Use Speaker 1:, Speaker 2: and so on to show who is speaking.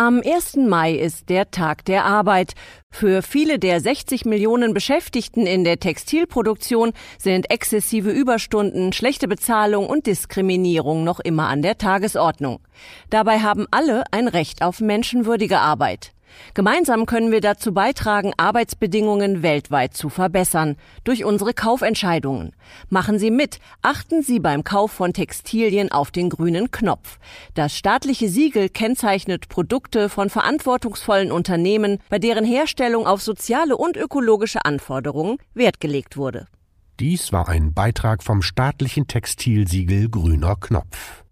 Speaker 1: Am 1. Mai ist der Tag der Arbeit. Für viele der 60 Millionen Beschäftigten in der Textilproduktion sind exzessive Überstunden, schlechte Bezahlung und Diskriminierung noch immer an der Tagesordnung. Dabei haben alle ein Recht auf menschenwürdige Arbeit. Gemeinsam können wir dazu beitragen, Arbeitsbedingungen weltweit zu verbessern, durch unsere Kaufentscheidungen. Machen Sie mit, achten Sie beim Kauf von Textilien auf den grünen Knopf. Das staatliche Siegel kennzeichnet Produkte von verantwortungsvollen Unternehmen, bei deren Herstellung auf soziale und ökologische Anforderungen Wert gelegt wurde.
Speaker 2: Dies war ein Beitrag vom staatlichen Textilsiegel Grüner Knopf.